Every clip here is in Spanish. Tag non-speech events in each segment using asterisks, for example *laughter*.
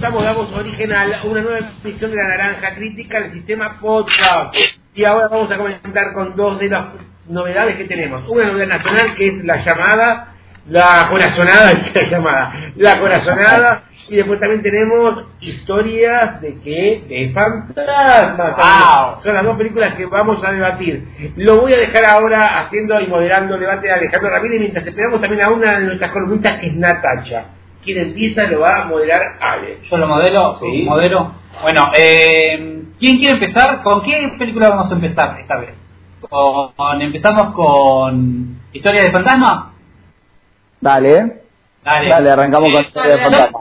Estamos, damos origen a una nueva emisión de la Naranja Crítica del sistema podcast. Y ahora vamos a comentar con dos de las novedades que tenemos. Una novedad nacional que es la llamada, la corazonada, *laughs* la llamada, la corazonada. Y después también tenemos historias de que de fantasmas. Wow. Son las dos películas que vamos a debatir. Lo voy a dejar ahora haciendo y moderando el debate de Alejandro Ramírez mientras esperamos también a una de nuestras columnistas que es Natacha. Quien empieza lo va a moderar Ale. Yo lo modelo, Sí. modelo. Bueno, eh, ¿quién quiere empezar? ¿Con qué película vamos a empezar esta vez? Con, empezamos con Historia de Fantasma. Dale, Dale. dale, arrancamos con historia de fantasma.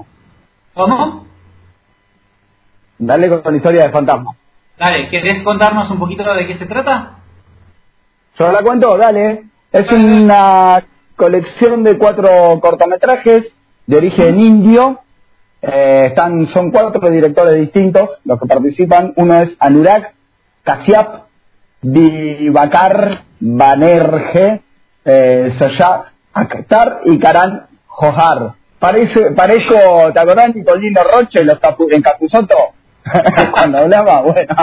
¿Cómo? Dale con historia de fantasma. Dale, ¿querés contarnos un poquito de qué se trata? Yo la cuento, dale. Es una colección de cuatro cortometrajes de origen indio. Eh, están, son cuatro directores distintos los que participan. Uno es Anurag Kashyap, Divakar Banerjee, eh, Soya Akhtar y Karan Johar. Parece, parezco, ¿te acordás Nicolino Roche los capu- en Capuzoto? *laughs* Cuando hablaba, bueno.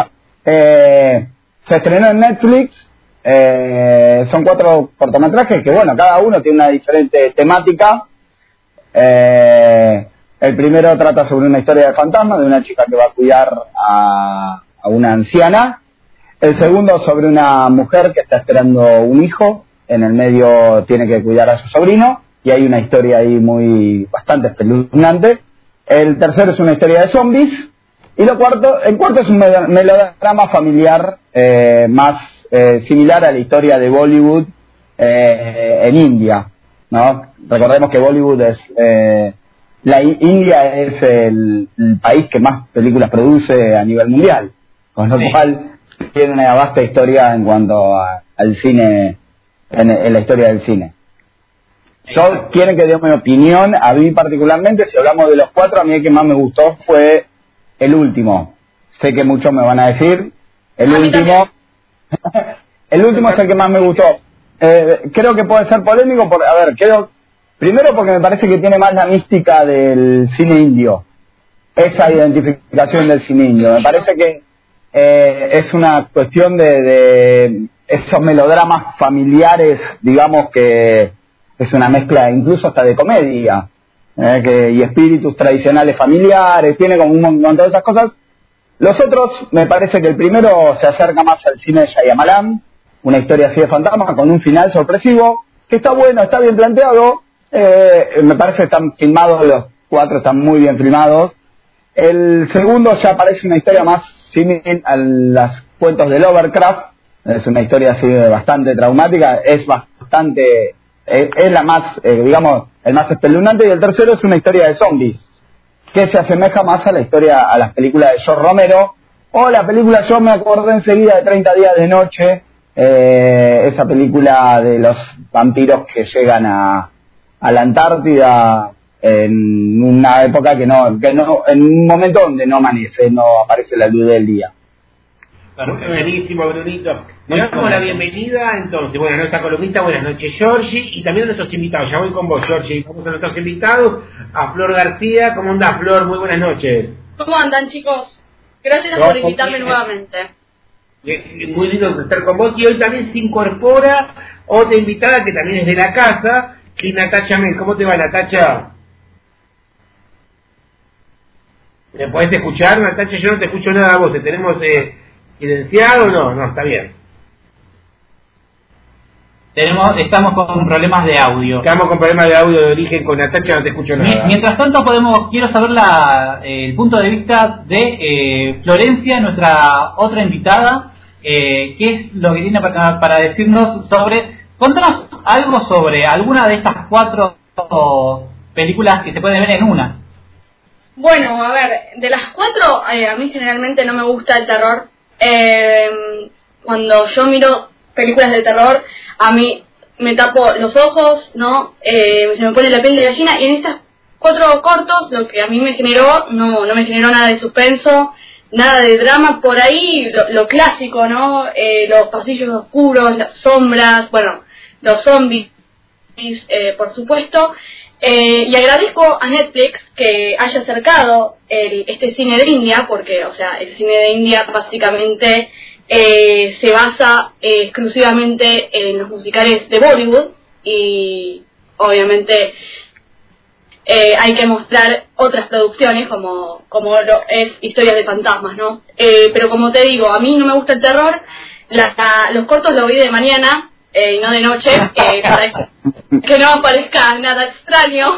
Eh, se estrenó en Netflix, eh, son cuatro cortometrajes que, bueno, cada uno tiene una diferente temática. Eh, el primero trata sobre una historia de fantasma, de una chica que va a cuidar a, una anciana. El segundo sobre una mujer que está esperando un hijo, en el medio tiene que cuidar a su sobrino, y hay una historia ahí muy bastante espeluznante. El tercero es una historia de zombies, y lo cuarto, el cuarto es un melo- melodrama familiar eh, más eh, similar a la historia de Bollywood eh, en India, ¿no? Recordemos que Bollywood es eh, la India es el, el país que más películas produce a nivel mundial, con lo Sí. cual tiene una vasta historia en cuanto a- al cine, en, en la historia del cine. Yo quieren que dé mi opinión, a mí particularmente, si hablamos de los cuatro, a mí el que más me gustó fue el último. Sé que muchos me van a decir, el A último, *laughs* el último es el que más me gustó. Eh, creo que puede ser polémico, por, a ver, creo, primero porque me parece que tiene más la mística del cine indio, esa identificación del cine indio. Me parece que eh, es una cuestión de, de esos melodramas familiares, digamos que es una mezcla incluso hasta de comedia, eh, que, y espíritus tradicionales familiares, tiene como un montón de esas cosas. Los otros, me parece que el primero se acerca más al cine de Shyamalan, una historia así de fantasma, con un final sorpresivo, que está bueno, está bien planteado, eh, me parece están filmados, los cuatro están muy bien filmados. El segundo ya parece una historia más similar a los cuentos de Lovecraft, es una historia así bastante traumática, es bastante, eh, es la más, eh, digamos, el más espeluznante, y el tercero es una historia de zombies, que se asemeja más a la historia, a las películas de George Romero, o la película, yo me acordé enseguida de 30 días de noche, eh, esa película de los vampiros que llegan a, a la Antártida en una época que no, que no, en un momento donde no amanece, no aparece la luz del día. Buenísimo, Brunito. Le damos la bienvenida entonces. Bueno, a nuestra columnista, buenas noches, Georgie, y también a nuestros invitados. Ya voy con vos, Georgie. Vamos a nuestros invitados, a Flor García. ¿Cómo andás, Flor? Muy buenas noches. ¿Cómo andan, chicos? Gracias por invitarme nuevamente. Muy lindo estar con vos. Y hoy también se incorpora otra invitada que también es de la casa, que es Natacha Mel. ¿Cómo te va, Natacha? ¿Me podés escuchar, Natacha? Yo no te escucho nada a vos. ¿Te tenemos eh, silenciado o no? No, está bien. Tenemos, estamos con problemas de audio. Estamos con problemas de audio de origen con Natacha, no te escucho nada. Mientras tanto podemos, quiero saber la, eh, el punto de vista de eh, Florencia, nuestra otra invitada, eh, qué es lo que tiene para, para decirnos sobre, contanos algo sobre alguna de estas cuatro películas que se pueden ver en una. Bueno, a ver, de las cuatro, eh, a mí generalmente no me gusta el terror. Eh, cuando yo miro películas de terror, a mí me tapo los ojos, ¿no? Eh, se me pone la piel de gallina y en estas cuatro cortos lo que a mí me generó, no, no me generó nada de suspenso, nada de drama, por ahí lo, lo clásico, ¿no? Eh, los pasillos oscuros, las sombras, bueno, los zombies, eh, por supuesto. Eh, y agradezco a Netflix que haya acercado el, este cine de India, porque, o sea, el cine de India básicamente eh, se basa eh, exclusivamente en los musicales de Bollywood y obviamente eh, hay que mostrar otras producciones como, como lo es Historias de Fantasmas, ¿no? Eh, pero como te digo, a mí no me gusta el terror, la- la- los cortos los vi de mañana eh, y no de noche, eh, para que *laughs* no parezca nada extraño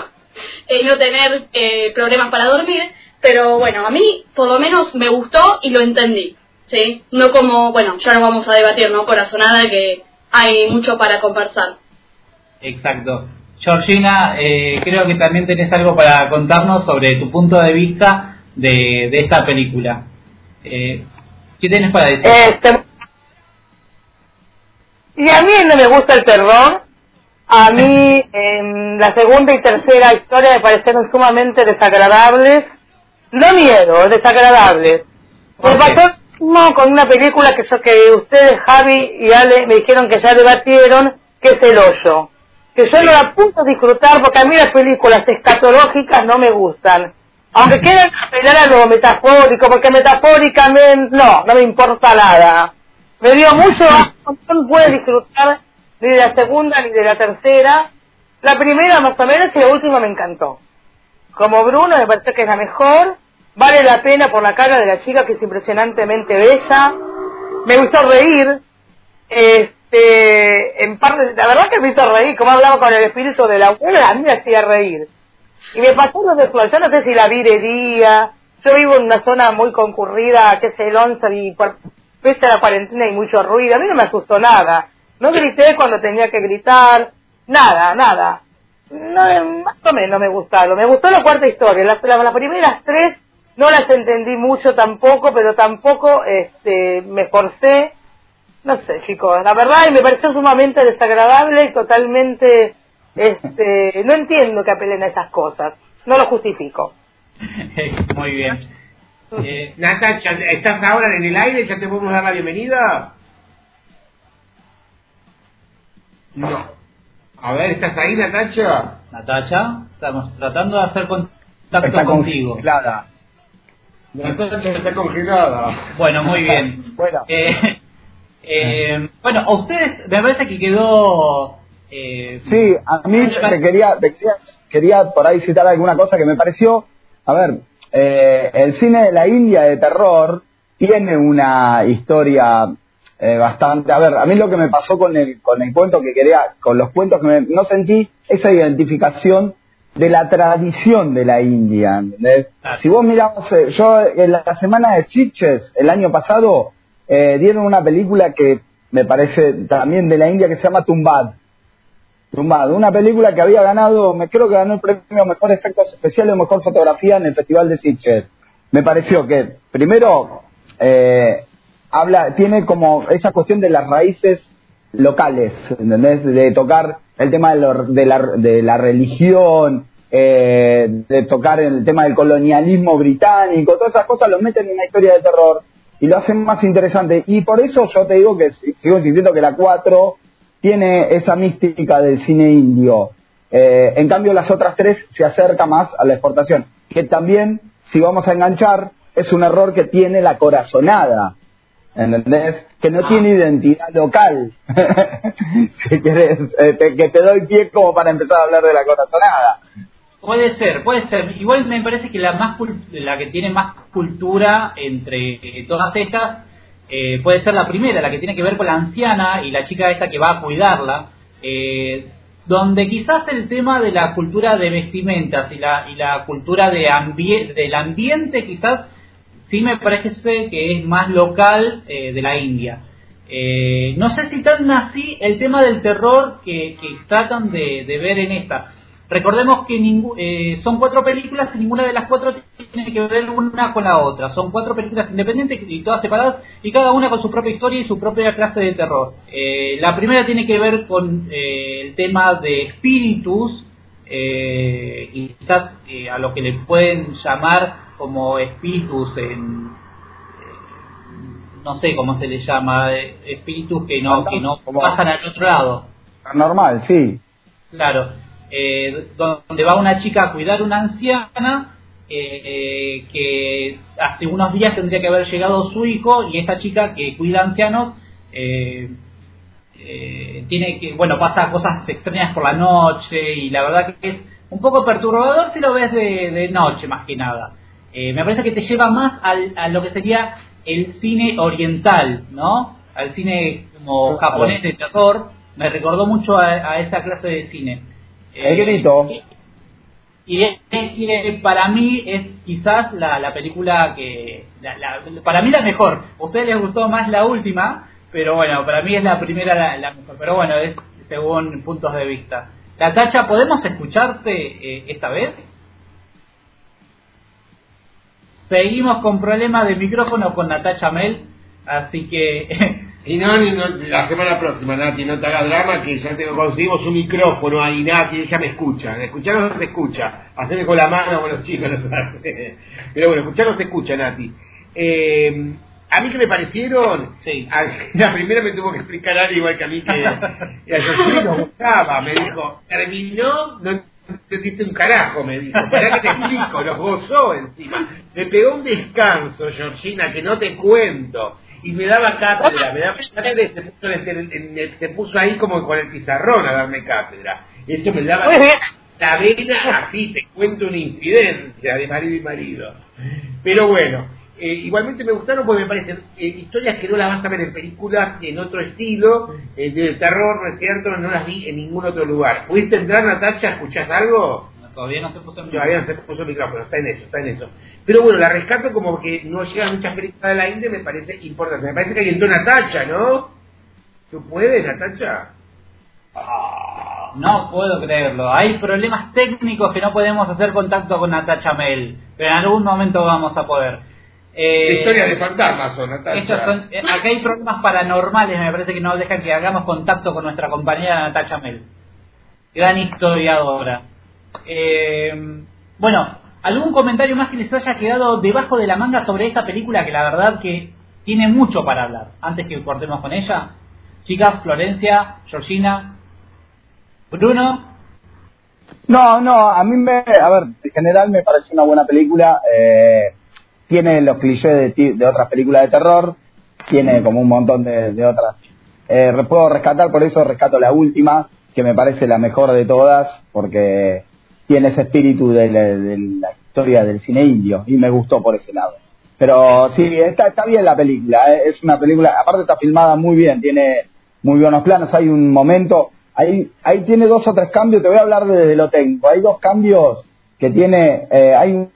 eh, y no tener eh, problemas para dormir, pero bueno, a mí por lo menos me gustó y lo entendí, ¿sí? No como, bueno, ya no vamos a debatir, ¿no? Corazonada, que hay mucho para conversar. Exacto. Georgina, eh, creo que también tenés algo para contarnos sobre tu punto de vista de, de esta película. Eh, ¿Qué tenés para decir? Este, y a mí no me gusta el terror. A mí *laughs* en la segunda y tercera historia me parecieron sumamente desagradables. No miedo, desagradables. Me pasó no, con una película que, yo- que ustedes, Javi y Ale, me dijeron que ya debatieron, que es El Hoyo. Que yo no la puedo disfrutar porque a mí las películas escatológicas no me gustan. Aunque quieran apelar a lo metafórico, porque metafóricamente no, no me importa nada. Me dio mucho asco, no pude disfrutar ni de la segunda ni de la tercera. La primera más o menos y la última me encantó. Como Bruno me pareció que es la mejor. Vale la pena por la cara de la chica que es impresionantemente bella. Me gustó reír. Este, en parte, la verdad que me hizo reír, como hablaba con el espíritu de la abuela, a mí me hacía reír. Y me pasó lo de yo no sé si la vi de día, yo vivo en una zona muy concurrida, que es el 11, y por, pese la cuarentena hay mucho ruido, a mí no me asustó nada. No grité cuando tenía que gritar, nada, nada. No, eh, más o menos me gustaron. Me gustó la cuarta historia, las, las, las primeras tres no las entendí mucho tampoco, pero tampoco este, me esforcé. No sé, chicos, la verdad y me pareció sumamente desagradable y totalmente, este, no entiendo que apelen a esas cosas. No lo justifico. *laughs* Muy bien. Eh, Natacha, ¿estás ahora en el aire? ¿Ya te podemos dar la bienvenida? No. A ver, ¿estás ahí, Natacha? Natacha, estamos tratando de hacer contacto Está contigo. congelada. Natacha está congelada. Bueno, muy bien. Bueno. Eh, eh, bueno, a ustedes me parece que quedó... Eh, Sí, a mí te quería, te quería, quería por ahí citar alguna cosa que me pareció. A ver, eh, el cine de la India de terror tiene una historia eh, bastante. A ver, a mí lo que me pasó con el, con el cuento que quería, con los cuentos que me, no sentí esa identificación de la tradición de la India. ¿entendés? Si vos miramos, eh, yo en la semana de Chiches, el año pasado, eh, dieron una película que me parece también de la India que se llama Tumbad. Tumbado, una película que había ganado, me creo que ganó el premio Mejor Efectos Especiales o Mejor Fotografía en el Festival de Sitges. Me pareció que, primero, eh, habla, tiene como esa cuestión de las raíces locales, ¿entendés? De tocar el tema de, lo- de la, de la religión, eh, de tocar el tema del colonialismo británico, todas esas cosas lo meten en una historia de terror y lo hacen más interesante. Y por eso yo te digo que si- sigo insistiendo que la 4 tiene esa mística del cine indio. Eh, en cambio, las otras tres se acerca más a la exportación. Que también, si vamos a enganchar, es un error que tiene la corazonada. ¿Entendés? Que no tiene identidad local. *laughs* si querés, eh, te- que te doy pie como para empezar a hablar de la corazonada. Puede ser, puede ser. Igual me parece que la más la que tiene más cultura entre todas estas eh, puede ser la primera, la que tiene que ver con la anciana y la chica esta que va a cuidarla, eh, donde quizás el tema de la cultura de vestimentas y la y la cultura de del ambiente quizás sí me parece que es más local eh, de la India. Eh, no sé si tan así el tema del terror que, que tratan de, de ver en esta. Recordemos que eh, son cuatro películas y ninguna de las cuatro tiene que ver una con la otra. Son cuatro películas independientes y todas separadas y cada una con su propia historia y su propia clase de terror. Eh, la primera tiene que ver con eh, el tema de espíritus, eh, quizás eh, a lo que le pueden llamar como espíritus en eh, no sé cómo se le llama espíritus que no que no pasan al otro lado Normal, sí. claro eh, donde va una chica a cuidar una anciana eh, que hace unos días tendría que haber llegado su hijo y esta chica que cuida ancianos eh, eh, tiene que, bueno, pasa cosas extrañas por la noche y la verdad que es un poco perturbador si lo ves de, de noche más que nada. Eh, me parece que te lleva más al, a lo que sería el cine oriental, ¿no? Al cine como japonés de terror. Me recordó mucho a, a esa clase de cine. El grito. y- es, es para mí es quizás la, la película que la- la- para mí la mejor. A ustedes les gustó más la última pero bueno para mí es la primera la, la mejor. Pero bueno es según puntos de vista. La tacha podemos escucharte eh, esta vez seguimos con problemas de micrófono con Natacha Mel así que *laughs* Y no, ni- no, la semana próxima, Nati, no te hagas drama, que ya tengo, conseguimos un micrófono ahí, Nati, ella me escucha. Escuchar no se escucha. Hacerme con la mano, bueno, chicos, no. Pero bueno, escuchar no se escucha, Nati. Eh, a mí que me parecieron, Sí. a- *laughs* la primera me tuvo que explicar algo igual que a mí que a Georgina nos gustaba, me dijo, terminó, no entendiste un carajo, me dijo, para que te explico, los gozó encima. Me pegó un descanso, Georgina, que no te cuento. Y me daba cátedra, me daba cátedra y se puso, en el- en el- se puso ahí como con el pizarrón a darme cátedra. Eso me daba la vena así, te cuento una incidencia de marido y marido. Pero bueno, eh, igualmente me gustaron porque me parecen eh, historias que no las vas a ver en películas en otro estilo, eh, de terror, ¿no es cierto? No las vi en ningún otro lugar. ¿Pudiste entrar, Natacha? ¿Escuchás algo? Todavía no se puso en Todavía no se puso el micrófono, está en eso, está en eso. Pero bueno, la rescato como que no llegan muchas películas de la India, me parece importante. Me parece que ahí entró Natacha, ¿no? ¿Tú puedes, Natacha? No puedo creerlo. Hay problemas técnicos que no podemos hacer contacto con Natacha Mel. Pero en algún momento vamos a poder. Eh, historias de fantasmas son, Natacha. son- eh, acá hay problemas paranormales, me parece que no dejan que hagamos contacto con nuestra compañera Natacha Mel. Gran historiadora. Eh, bueno, ¿algún comentario más que les haya quedado debajo de la manga sobre esta película que la verdad que tiene mucho para hablar? Antes que cortemos con ella. Chicas, Florencia, Georgina, Bruno, No, no, a mí me, a ver, en general me parece una buena película. eh, tiene los clichés de, de otras películas de terror, tiene como un montón de, de otras. Eh, puedo rescatar, por eso rescato la última, que me parece la mejor de todas, porque tiene ese espíritu de la, historia del cine indio, y me gustó por ese lado. Pero sí, está, está bien la película, eh, es una película, aparte está filmada muy bien, tiene muy buenos planos, hay un momento, ahí, ahí tiene dos o tres cambios, te voy a hablar desde lo técnico, hay dos cambios que tiene, eh, hay un,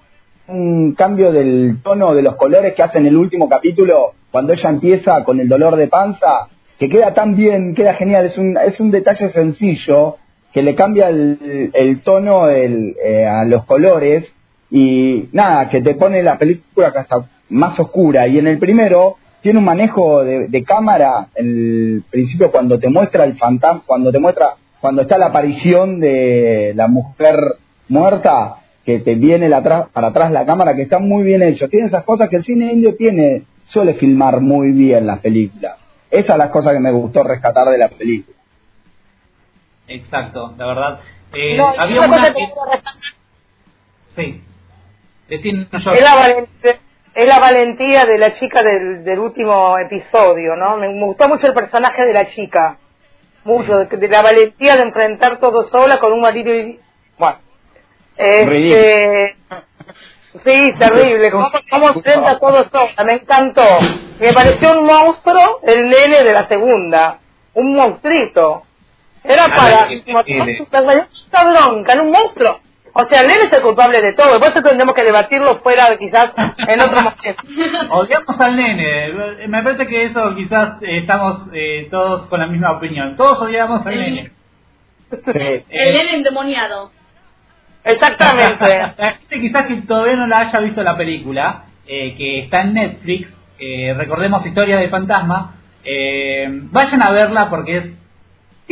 un cambio del tono de los colores que hace en el último capítulo, cuando ella empieza con el dolor de panza, que queda tan bien, queda genial, es un, es un detalle sencillo, que le cambia el, el tono el, eh, a los colores, y nada, que te pone la película hasta más oscura. Y en el primero tiene un manejo de, de cámara, el principio cuando te muestra el fantasma, cuando te muestra, cuando está la aparición de la mujer muerta, que te viene para atrás la cámara, que está muy bien hecho. Tiene esas cosas que el cine indio tiene, suele filmar muy bien las películas. Esas son las cosas que me gustó rescatar de la película. Exacto, la verdad. Eh, No, había una una que... Sí. Decime, yo. es la, valen- es la valentía de la chica del, del último episodio, ¿no? Me, me gustó mucho el personaje de la chica. Mucho, de, de la valentía de enfrentar todo sola con un marido y... Bueno. Este, sí, terrible. *laughs* ¿Cómo, cómo enfrenta todo sola? Me encantó. Me pareció un monstruo el nene de la segunda. Un monstruito. Era para... Esta bronca, era un monstruo. O sea, el nene es el culpable de todo. Por eso tendremos que debatirlo fuera, quizás, en otro momento. *laughs* Odiamos al nene. Me parece que eso quizás eh, estamos eh, todos con la misma opinión. Todos odiamos al El- nene. Sí. El nene endemoniado. Exactamente. La *laughs* gente quizás que todavía no la haya visto la película, eh, que está en Netflix, eh, recordemos Historia de Fantasma, eh, vayan a verla porque es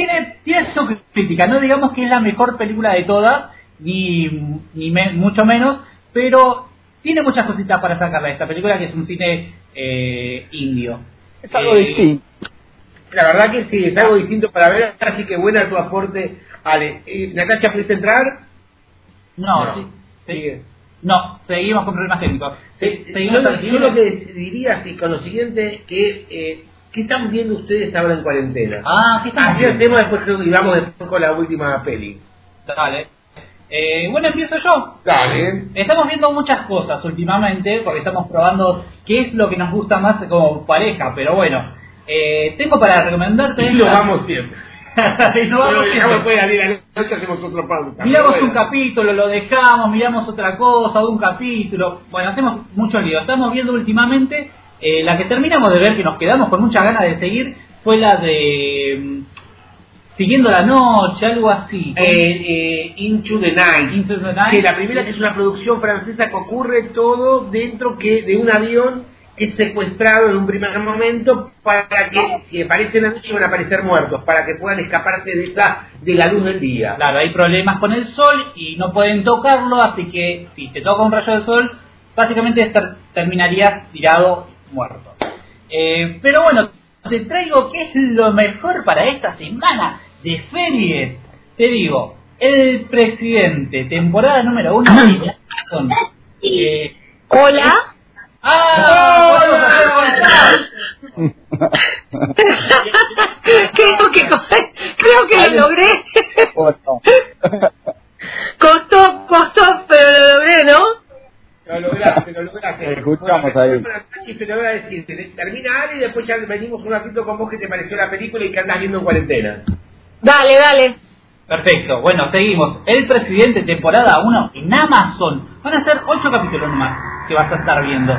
tiene, tiene su crítica, no digamos que es la mejor película de todas, ni, ni me- mucho menos, pero tiene muchas cositas para sacarla de esta película que es un cine eh, indio. Es algo Eh, distinto. La verdad que sí, es algo distinto para ver, así que buena tu aporte Vale, eh, Natacha, ¿pudiste entrar? No, No. sí. No, seguimos con problemas técnicos. Sí, seguimos yo, al yo lo que diría, sí, con lo siguiente, que eh, ¿qué están viendo ustedes ahora en cuarentena? Ah, ¿qué estamos Así viendo? hacemos después creo que vamos después con la última peli. Dale. Eh, bueno, empiezo yo. Dale. Estamos viendo muchas cosas últimamente porque estamos probando qué es lo que nos gusta más como pareja, pero bueno, eh, tengo para recomendarte... Y lo esta- vamos siempre. *laughs* y nos vamos siempre. hacemos otro pauta. Miramos un capítulo, lo dejamos, miramos otra cosa, un capítulo. Bueno, hacemos mucho lío. Estamos viendo últimamente, eh, la que terminamos de ver, que nos quedamos con muchas ganas de seguir, fue la de mm, Siguiendo la Noche, algo así. Eh, eh, Into the Night. Into the Night. Que la primera que es una producción francesa que ocurre todo dentro que de un avión que es secuestrado en un primer momento para que si aparece en la noche van a aparecer muertos, para que puedan escaparse de esa de la luz del día. Claro, hay problemas con el sol y no pueden tocarlo, así que si te toca un rayo de sol, básicamente ter- terminarías tirado muerto. Eh, pero bueno, te traigo qué es lo mejor para esta semana de series. Te digo, El Presidente, temporada número uno. *clears throat* Eh, Hola. ¡Ah! hacer *laughs* contar. creo que creo que lo logré. *laughs* Costó, costó, pero lo logré, ¿no? Lo lograste, lo lograste. *laughs* Escuchamos Bueno, ahí. Pero voy a decirte, termina Ale y después ya venimos un ratito con vos que te pareció la película y que andas viendo en cuarentena. Dale, dale. Perfecto, bueno, seguimos. El Presidente, temporada 1 en Amazon. Van a ser 8 capítulos nomás que vas a estar viendo.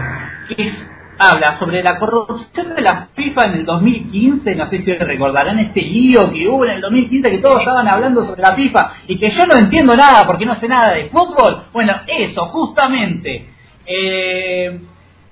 Es- habla sobre la corrupción de la FIFA en el 2015. No sé si recordarán este lío que hubo en el 2015 que todos estaban hablando sobre la FIFA y que yo no entiendo nada porque no sé nada de fútbol. Bueno, eso, justamente. Eh,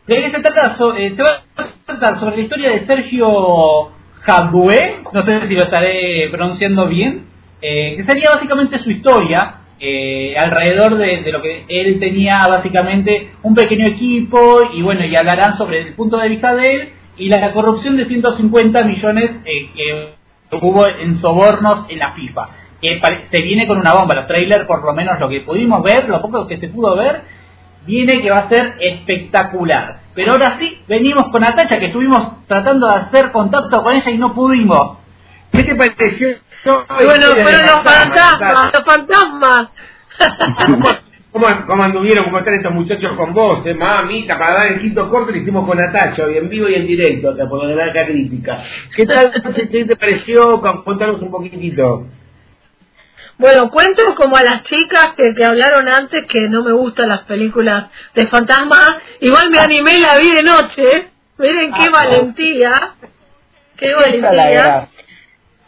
¿De qué se trata? Eh, se va a tratar sobre la historia de Sergio Jaboué, no sé si lo estaré pronunciando bien, eh, que sería básicamente su historia, eh, alrededor de, lo que él tenía básicamente un pequeño equipo y bueno, y hablarán sobre el punto de vista de él y la corrupción de 150 millones eh, que hubo en sobornos en la FIFA. Que se viene con una bomba, los trailers por lo menos lo que pudimos ver, lo poco que se pudo ver, viene que va a ser espectacular. Pero ahora sí, venimos con Natacha, que estuvimos tratando de hacer contacto con ella y no pudimos. ¿Qué te pareció? Y bueno, fueron los fantasmas, los fantasmas. ¿Cómo, cómo, anduvieron, cómo están estos muchachos con vos, eh, mamita? Para dar el quinto corte lo hicimos con Natacha, hoy en vivo y en directo, acá por la crítica. ¿Qué tal *laughs* qué te pareció? Contanos un poquitito. Bueno, cuento como a las chicas que, que hablaron antes que no me gustan las películas de fantasmas. Igual me animé y la vi de noche. Miren qué Ah, valentía. Qué valentía.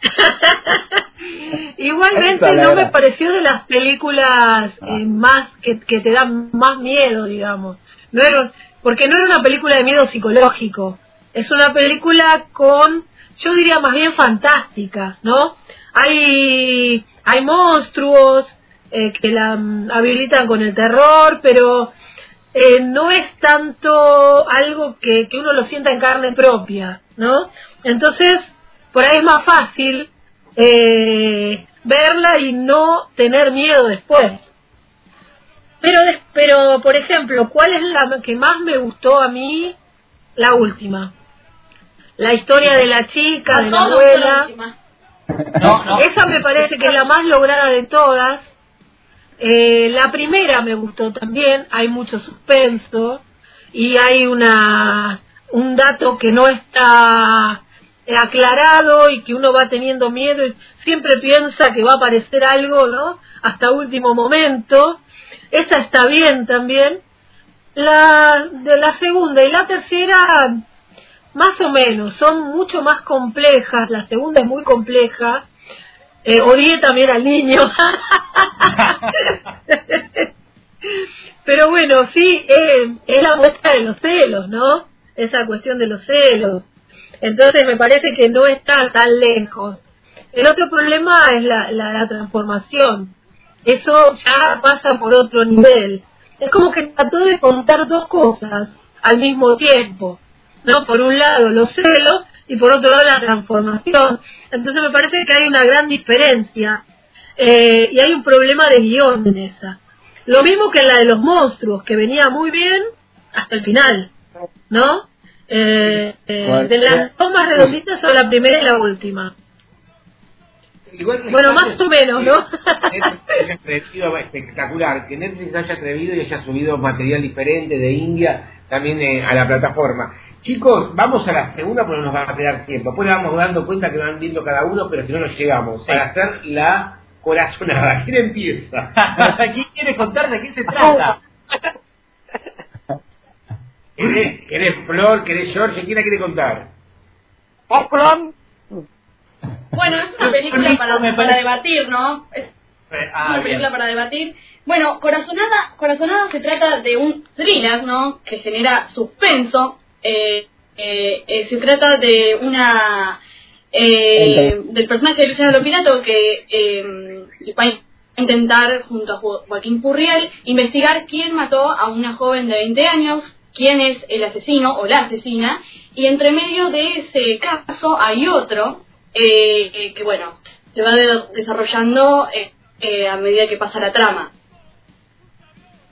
*laughs* Igualmente no me pareció de las películas eh, más que, que te dan más miedo, digamos. No era, porque no era una película de miedo psicológico. Es una película con, yo diría más bien fantástica, ¿no? Hay, hay monstruos eh, que la mm, habilitan con el terror, pero eh, no es tanto algo que, que uno lo sienta en carne propia, ¿no? Entonces, por ahí es más fácil eh, verla y no tener miedo después. Pero, des- pero, por ejemplo, ¿cuál es la que más me gustó a mí? La última. La historia de la chica, de la abuela. la última. No, no. Esa me parece que es la más lograda de todas. Eh, la primera me gustó también, hay mucho suspenso y hay una un dato que no está aclarado y que uno va teniendo miedo y siempre piensa que va a aparecer algo, ¿no? Hasta último momento. Esa está bien también. La de la segunda y la tercera más o menos, son mucho más complejas, la segunda es muy compleja, eh, odié también al niño, *laughs* pero bueno, sí, eh, es la muestra de los celos, ¿no? Esa cuestión de los celos, entonces me parece que no está tan lejos. El otro problema es la, la, la transformación, eso ya pasa por otro nivel, es como que trató de contar dos cosas al mismo tiempo. ¿no? Por un lado los celos y por otro lado la transformación. Entonces me parece que hay una gran diferencia. Eh, y hay un problema de guion en esa. Lo mismo que la de los monstruos, que venía muy bien hasta el final, ¿no? Eh, eh, de las dos más redonditas son la primera y la última. Igual Bueno, más o menos, ¿no? Netflix espectacular, que Netflix haya atrevido y haya subido material diferente de India también eh, a la plataforma. Chicos, vamos a la segunda porque nos va a quedar tiempo. Después le vamos dando cuenta que van viendo cada uno, pero si no nos llegamos. Para hacer la corazonada. ¿Quién empieza? *laughs* ¿Quién quiere contar de qué se trata? *laughs* ¿Querés, querés Flor? ¿Querés George? ¿Quién la quiere contar? ¿Vos, Flor? Bueno, es una película para, para debatir, ¿no? Es Ah, una película para debatir. Bueno, Corazonada, Corazonada se trata de un thriller, ¿no? Que genera suspenso. Eh, eh, eh, se trata de una... eh, del personaje de Luciano Lopilato que eh, va a intentar, junto a Jo- Joaquín Purriel, investigar quién mató a una joven de 20 años, quién es el asesino o la asesina, y entre medio de ese caso hay otro eh, eh, que, bueno, se va de- desarrollando eh, eh, a medida que pasa la trama.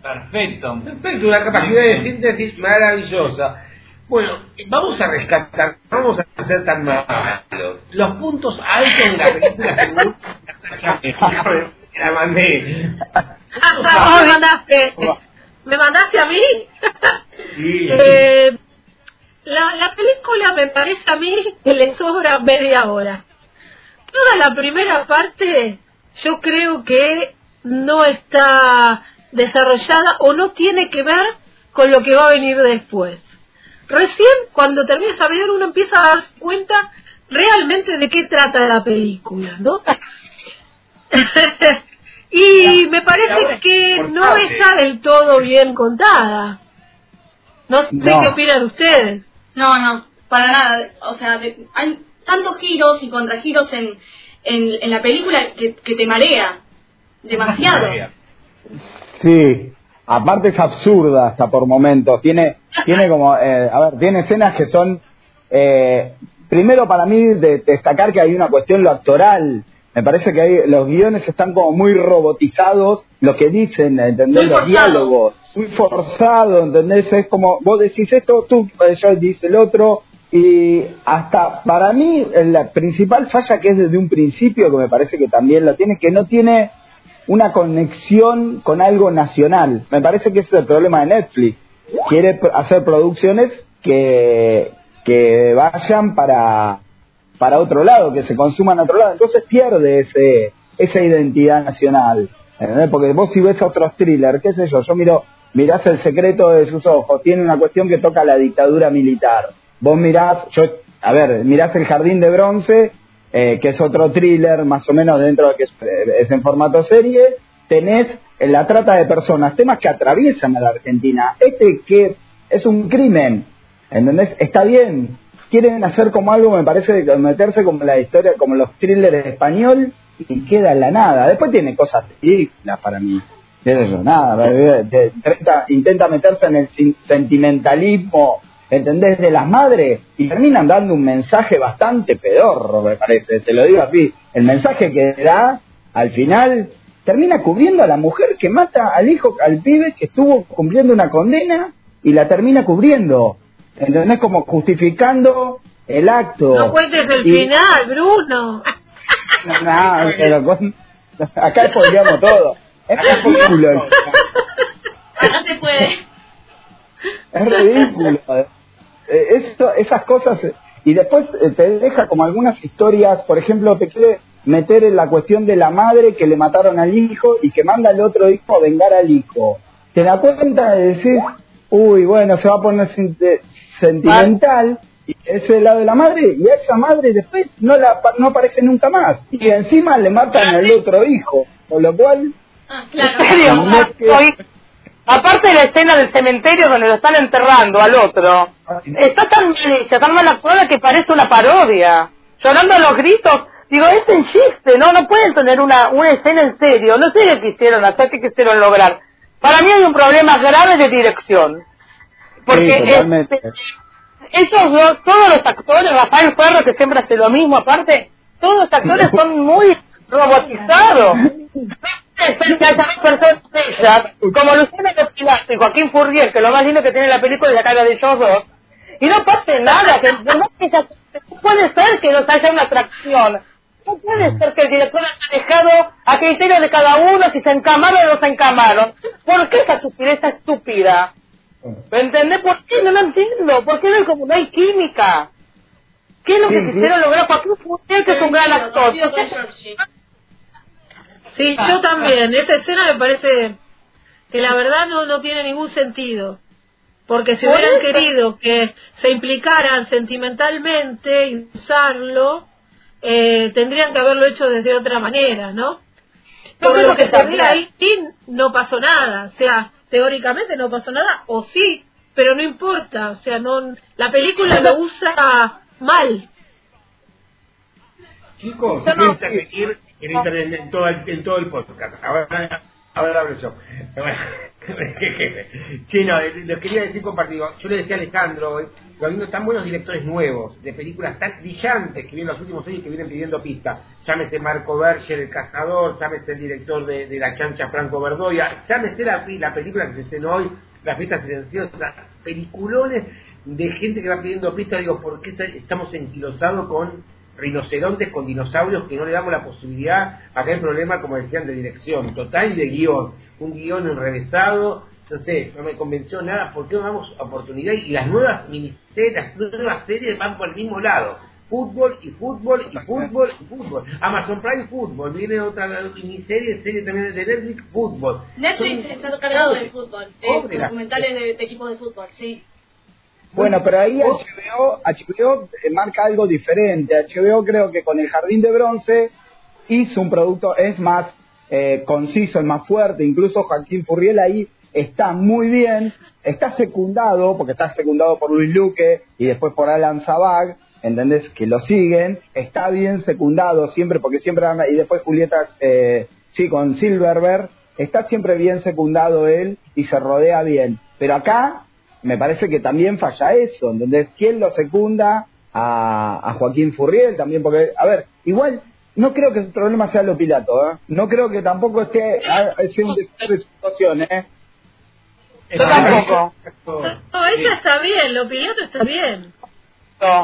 Perfecto. Perfecto, una capacidad de síntesis maravillosa. Bueno, vamos a rescatar, no vamos a ser tan malos. Los puntos altos de la película la mandé. Ah, ¿Me mandaste? ¿Me mandaste a mí? *laughs* Sí. Eh, la, la película me parece a mí que le sobra media hora. Toda la primera parte yo creo que no está desarrollada o no tiene que ver con lo que va a venir después. Recién cuando termina a ver uno empieza a darse cuenta realmente de qué trata la película, ¿no? *laughs* y me parece que no está del todo bien contada. No sé No. qué opinan ustedes. No, no, para nada. O sea, de- hay tantos giros y contragiros en, en, en la película que, que te marea demasiado. *laughs* Sí, aparte es absurda hasta por momentos. Tiene, tiene como, eh, a ver, tiene escenas que son, eh, primero para mí de destacar que hay una cuestión lo actoral. Me parece que hay, los guiones están como muy robotizados, lo que dicen, ¿entendés? Muy los forzado. diálogos, muy forzado, ¿entendés? Es como, vos decís esto, tú, eh, yo dice el otro, y hasta para mí la principal falla que es desde un principio, que me parece que también la tiene, que no tiene una conexión con algo nacional. Me parece que ese es el problema de Netflix. Quiere hacer producciones que, que vayan para, para otro lado, que se consuman a otro lado. Entonces pierde ese, esa identidad nacional. ¿entendés? Porque vos si ves otros thrillers, qué sé yo, yo miro, mirás El secreto de sus ojos, tiene una cuestión que toca la dictadura militar. Vos mirás, yo, a ver, mirás El jardín de bronce, eh, que es otro thriller más o menos dentro de que es, es en formato serie, tenés eh, la trata de personas, temas que atraviesan a la Argentina. Este que es un crimen, ¿entendés? Está bien. Quieren hacer como algo, me parece, meterse como la historia, como los thrillers español, y queda en la nada. Después tiene cosas ridículas para mí. Nada, intenta, meterse en el sentimentalismo, ¿entendés? De las madres y terminan dando un mensaje bastante pedorro, me parece, te lo digo así. El mensaje que da al final termina cubriendo a la mujer que mata al hijo, al pibe que estuvo cumpliendo una condena y la termina cubriendo. ¿Entendés? Como justificando el acto. No cuentes el Y- final, Bruno. no, pero con- acá spoileamos todo. Es ridículo. No se puede. Es ridículo. Eh, esto- esas cosas. eh, Y después eh, te deja como algunas historias, por ejemplo, te quiere meter en la cuestión de la madre que le mataron al hijo y que manda al otro hijo a vengar al hijo. Te da cuenta de decir, uy, bueno, se va a poner sentimental. Y ese lado de la madre, y a esa madre después no la no aparece nunca más. Y encima le matan al otro hijo. Con lo cual, Ah, ¿En claro. Aparte de la escena del cementerio donde lo están enterrando al otro, está tan mal hecha, tan mal actuada que parece una parodia. Llorando a los gritos. Digo, es un chiste, ¿no? No pueden tener una, una escena en serio. No sé qué quisieron hacer, qué quisieron lograr. Para mí hay un problema grave de dirección. Porque Sí, este, esos dos, todos los actores, Rafael Ferro que siempre hace lo mismo, aparte, todos los actores *laughs* son muy, robotizado. Es que haya personas ellas, como Luciana Pilato y Joaquín Furrier, que lo más lindo que tiene la película es la cara de ellos dos, y no pase nada, que no, puede ser que no haya una atracción. No puede ser que el director haya dejado a criterio de cada uno si se encamaron o no se encamaron. ¿Por qué esa estupidez estúpida? ¿Me entendés? ¿Por qué? No lo entiendo. ¿Por qué no, como no hay química? ¿Qué es lo que quisieron lograr? Joaquín Furrier, que es un gran actor. Sí, yo también. Esa escena me parece que la verdad no, no tiene ningún sentido. Porque si hubieran querido que se implicaran sentimentalmente y usarlo, eh, tendrían que haberlo hecho desde otra manera, ¿no? Por lo que se ve ahí no pasó nada. O sea, teóricamente no pasó nada, o sí, pero no importa. O sea, no la película lo usa mal. Chicos, yo no... repetir en internet en todo el, en todo el podcast. Ahora, ahora hablo yo. *laughs* sí, no, lo quería decir compartido. Yo le decía a Alejandro, habiendo tan buenos directores nuevos, de películas tan brillantes que vienen los últimos años que vienen pidiendo pista. Llámese Marco Berger, El Cazador, llámese el director de, La Chancha, Franco Verdoya, llámese la, la película que se estrenó hoy, La Fiesta Silenciosa, peliculones de gente que va pidiendo pista. Digo, ¿por qué estamos enquilosados con rinocerontes con dinosaurios que no le damos la posibilidad, acá hay problema, como decían, de dirección total y de guion, un guion enrevesado, no sé, no me convenció nada, ¿por qué no damos oportunidad? Y las nuevas miniseries, las nuevas series van por el mismo lado, fútbol y fútbol y fútbol y fútbol. Amazon Prime Fútbol, viene otra miniserie, serie también de Netflix, fútbol. Netflix está cargado de fútbol, de documentales de, de equipos de fútbol, sí. Bueno, pero ahí HBO, HBO marca algo diferente. HBO creo que con el Jardín de Bronce hizo un producto, es más eh, conciso, es más fuerte. Incluso Joaquín Furriel ahí está muy bien. Está secundado, porque está secundado por Luis Luque y después por Alan Zabag, ¿entendés? Que lo siguen. Está bien secundado siempre, porque siempre... Y después Julieta, eh, sí, con Silverberg. Está siempre bien secundado él y se rodea bien. Pero acá me parece que también falla eso, ¿entendés? ¿Quién lo secunda a, a Joaquín Furriel también? Porque, a ver, igual no creo que el problema sea lo pilato, ¿eh? No creo que tampoco esté sea un desastre de situación, ¿eh? Yo tampoco. No, ella está bien, lo pilato está bien.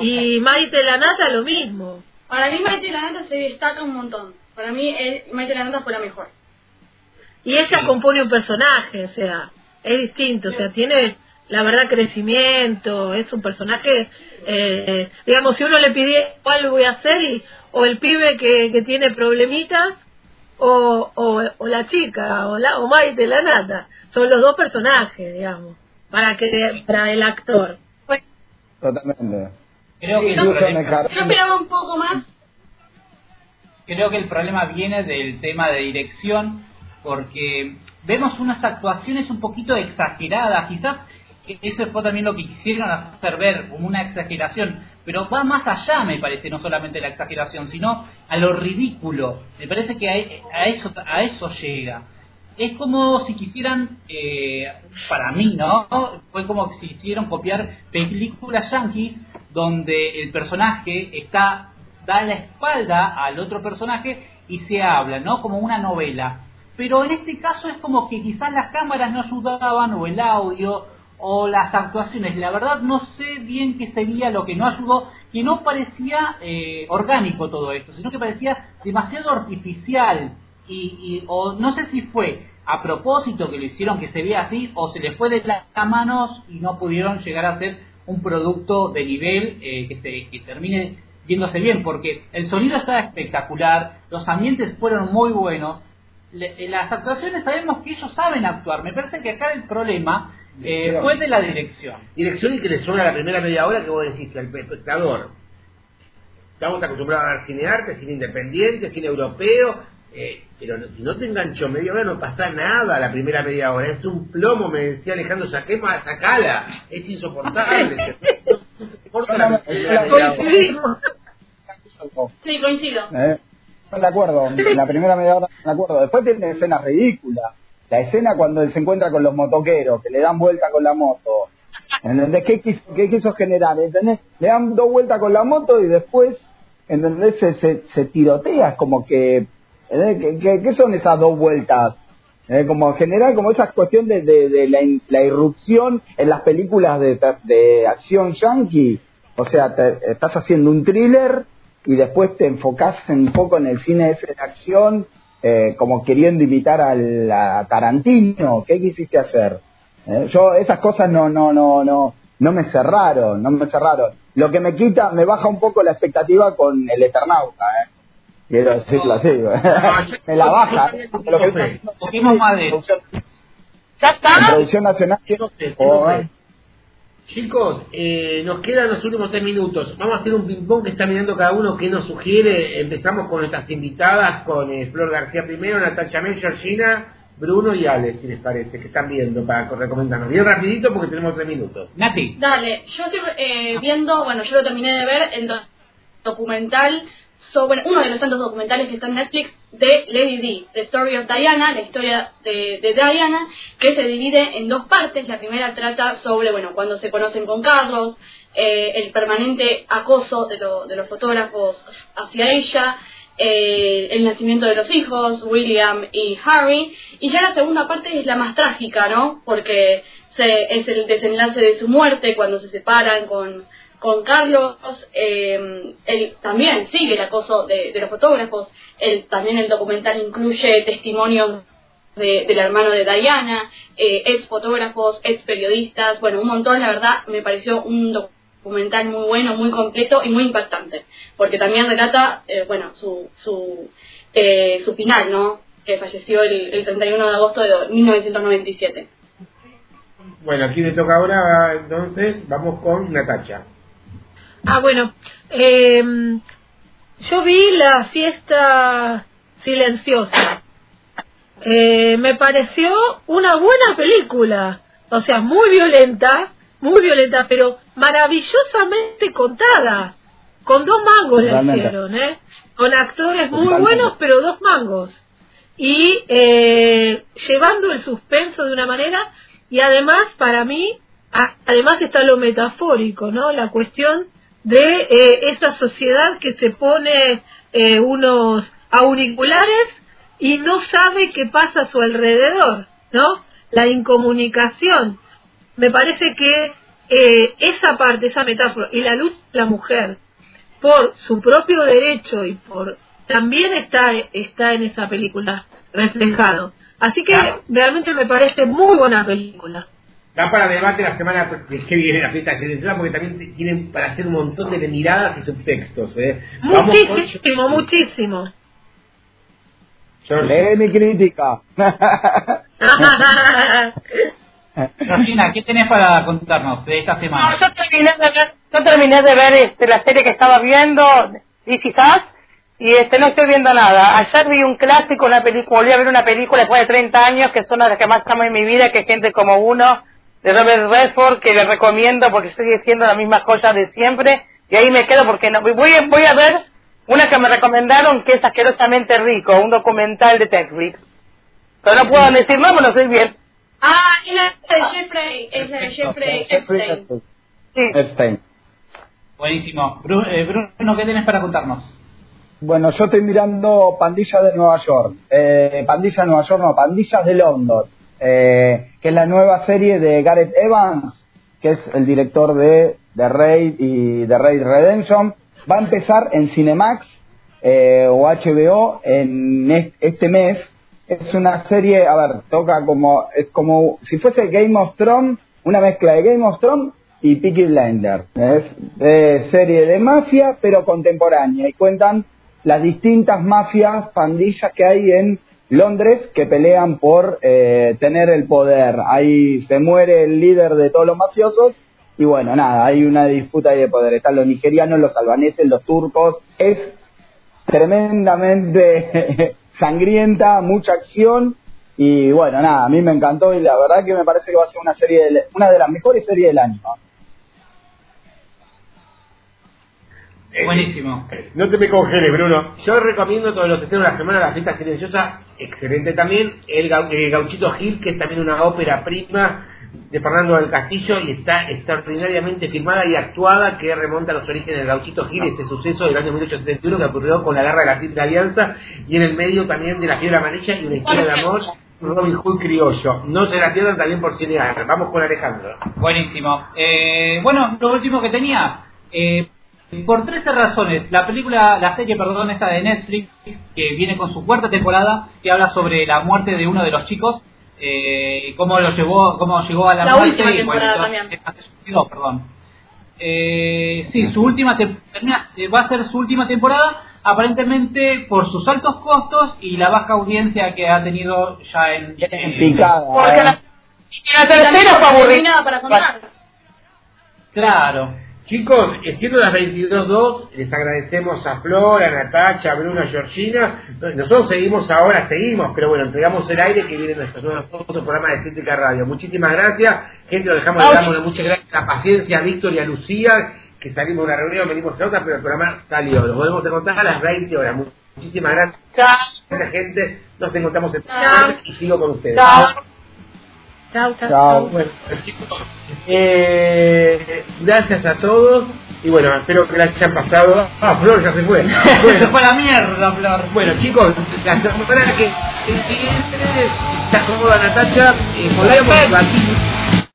Y Maite Lanata lo mismo. Para mí Maite Lanata se destaca un montón. Para mí Maite Lanata fue la mejor. Y ella compone un personaje, o sea, es distinto, o sea, tiene la verdad crecimiento, es un personaje, eh, digamos, si uno le pide cuál voy a hacer, y, o el pibe que, que tiene problemitas, o, o, la chica, o, la, o Maite, la nata, son los dos personajes, digamos, para que para el actor. Totalmente. Creo que yo, esperaba un poco más. Creo que el problema viene del tema de dirección, porque vemos unas actuaciones un poquito exageradas, quizás eso fue también lo que quisieron hacer ver como una exageración, pero va más allá, me parece, no solamente la exageración, sino a lo ridículo. Me parece que a, eso a eso llega. Es como si quisieran, eh, para mí, ¿no? Fue como si quisieran copiar películas yankees donde el personaje está da la espalda al otro personaje y se habla, ¿no? Como una novela. Pero en este caso es como que quizás las cámaras no ayudaban o el audio o las actuaciones. La verdad no sé bien qué sería lo que no ayudó, que no parecía eh, orgánico todo esto, sino que parecía demasiado artificial. Y, o no sé si fue a propósito que lo hicieron que se vea así o se les fue de las manos y no pudieron llegar a ser un producto de nivel eh, que, se, que termine viéndose bien, porque el sonido está espectacular, los ambientes fueron muy buenos, las actuaciones sabemos que ellos saben actuar, me parece que acá el problema eh, fue de la dirección. Dirección y que le suena la primera media hora que vos decís al espectador. Estamos acostumbrados a ver cine arte, cine independiente, cine europeo, eh, pero si no te enganchó media hora no pasa nada la primera media hora. Es un plomo, me decía Alejandro, saqué más, sacala. Es insoportable. Sí, coincido. Eh, de acuerdo, en la primera media hora de acuerdo. Después tiene escenas ridículas la escena cuando él se encuentra con los motoqueros, que le dan vuelta con la moto. ¿Entendés? ¿Qué quiso, qué quiso generar? ¿Entendés? Le dan dos vueltas con la moto y después, ¿entendés? Se, se, tirotea, es como que. ¿Qué, son esas dos vueltas? Eh, como general, como esa cuestión de, de, la, irrupción en las películas de, de acción yankee. O sea, te- estás haciendo un thriller y después te enfocás un poco en el cine ese de acción, eh, como queriendo imitar al, a Tarantino. ¿Qué quisiste hacer? Eh, yo esas cosas no, no, no, no, no me cerraron, no me cerraron. Lo que me quita, me baja un poco la expectativa con el Eternauta, ¿eh? Quiero decirlo así, *laughs* me la baja. ¿eh? Lo que está haciendo ¿Ya en está? producción nacional No sé, o- no sé. Chicos, eh, nos quedan los últimos tres minutos. Vamos a hacer un ping-pong que está mirando cada uno que nos sugiere. Empezamos con nuestras invitadas, con eh, Flor García primero, Natacha Mel, Georgina, Bruno y Alex, si les parece, que están viendo para recomendarnos. Bien rapidito porque tenemos tres minutos. Nati. Dale, yo estoy eh, viendo, bueno, yo lo terminé de ver, el do- uno de los tantos documentales que está en Netflix de Lady Di, The Story of Diana, la historia de, de Diana, que se divide en dos partes. La primera trata sobre, bueno, cuando se conocen con Carlos, eh, el permanente acoso de, lo- de los fotógrafos hacia ella, eh, el nacimiento de los hijos, William y Harry, y ya la segunda parte es la más trágica, ¿no? Porque se, es el desenlace de su muerte cuando se separan con, con Carlos, eh, él también sigue el acoso de, los fotógrafos, el, también el documental incluye testimonios de- del hermano de Diana, eh, ex fotógrafos, ex periodistas, bueno, un montón, la verdad, me pareció un documental muy bueno, muy completo y muy impactante, porque también relata, eh, bueno, su, su, eh, su final, ¿no? Que falleció el, el 31 de agosto de 1997. Bueno, aquí le toca ahora, entonces, vamos con Natacha. Ah, bueno, eh, yo vi la fiesta silenciosa. Eh, me pareció una buena película, o sea, muy violenta, muy violenta, pero maravillosamente contada. Con dos mangos la Totalmente. hicieron, ¿eh? Con actores muy buenos, pero dos mangos. Y eh, llevando el suspenso de una manera, y además, para mí, a- además está lo metafórico, ¿no? La cuestión de eh, esa sociedad que se pone eh, unos auriculares y no sabe qué pasa a su alrededor, ¿no? La incomunicación. Me parece que eh, esa parte, esa metáfora y la lucha de la mujer por su propio derecho y por también está está en esa película reflejado. Así que realmente me parece muy buena película. Da para debate la semana que viene la fiesta silenciosa porque también tienen para hacer un montón de miradas y subtextos. ¿eh? Con Muchísimo, muchísimo. George. Lee mi crítica. *laughs* Georgina, ¿qué tenés para contarnos de esta No, semana? yo terminé de ver, yo terminé de ver este, la serie que estaba viendo, y quizás, y este no estoy viendo nada. Ayer vi un clásico, una película, volví a ver una película después de 30 años, que son las que más amo en mi vida, que es Gente como Uno, de Robert Redford, que le recomiendo porque sigue siendo la misma joya de siempre, y ahí me quedo porque no, voy, voy a ver una que me recomendaron que es asquerosamente rico, un documental de Netflix. Pero no puedo decir no, no sé bien. Ah, es la de Jeffrey, es la de Jeffrey Epstein. Sí. Epstein. Buenísimo. Eh, Bruno, ¿qué tenés para contarnos? Bueno, yo estoy mirando Pandillas de Nueva York. Eh, Pandillas de Nueva York, no, Pandillas de London. Eh, que es la nueva serie de Gareth Evans, que es el director de The Raid y The Raid Redemption. Va a empezar en Cinemax eh, o HBO en est- este mes. Es una serie, a ver, toca como, es como si fuese Game of Thrones, una mezcla de Game of Thrones y Peaky Blinders. Es serie de mafia, pero contemporánea. Y cuentan las distintas mafias, pandillas que hay en Londres que pelean por eh, tener el poder. Ahí se muere el líder de todos los mafiosos y bueno, nada, hay una disputa ahí de poder. Están los nigerianos, los albaneses, los turcos. Es tremendamente *laughs* sangrienta, mucha acción y bueno, nada, a mí me encantó y la verdad que me parece que va a ser una serie, del- una de las mejores series del año. Eh, Buenísimo. No te me congeles, Bruno. Yo recomiendo todos los estrenos de la semana La Fiesta Silenciosa, excelente también. El, Gau- el Gauchito Gil, que es también una ópera prima de Fernando del Castillo y está extraordinariamente filmada y actuada que remonta a los orígenes de Gauchito Gil, ese suceso del año 1871 que ocurrió con la guerra de la Triple Alianza y en el medio también de la fiebre amarilla y una historia de amor Robin Hood criollo. No se la pierdan también por cinear. Vamos con Alejandro. Buenísimo. Eh, bueno, lo último que tenía, eh, por 13 razones, la película, la serie, perdón, esta de Netflix, que viene con su cuarta temporada, que habla sobre la muerte de uno de los chicos, eh, cómo lo llevó, cómo llegó a la, La muerte. última y, temporada bueno, también. no, perdón. Eh, sí, su última termina- eh, va a ser su última temporada, aparentemente por sus altos costos y la baja audiencia que ha tenido ya en, en- Picada. Porque eh. la, la tercera fue No hay aburrida. nada para contar. Claro. Chicos, eh, siendo las 22.02, les agradecemos a Flor, a Natacha, a Bruno, a Georgina. Nosotros seguimos ahora, seguimos, pero bueno, entregamos el aire que viene nuestro nuevo programa de Crítica Radio. Muchísimas gracias. Gente, lo dejamos de damos muchas gracias. La paciencia a Víctor y a Lucía, que salimos de una reunión, venimos a otra, pero el programa salió. Nos volvemos a encontrar a las 20 horas. Muchísimas gracias, Chao. gente. Nos encontramos en Chao. y sigo con ustedes. Chao. Chau, chau, Chao. Bueno, chicos, eh, gracias a todos y bueno, espero que la hayan pasado. Ah, Flor ya se fue. *laughs* Se Bueno, fue a la mierda, Flor. bueno, chicos, la semana que siguiente se acomoda Natacha, eh, podríamos debatir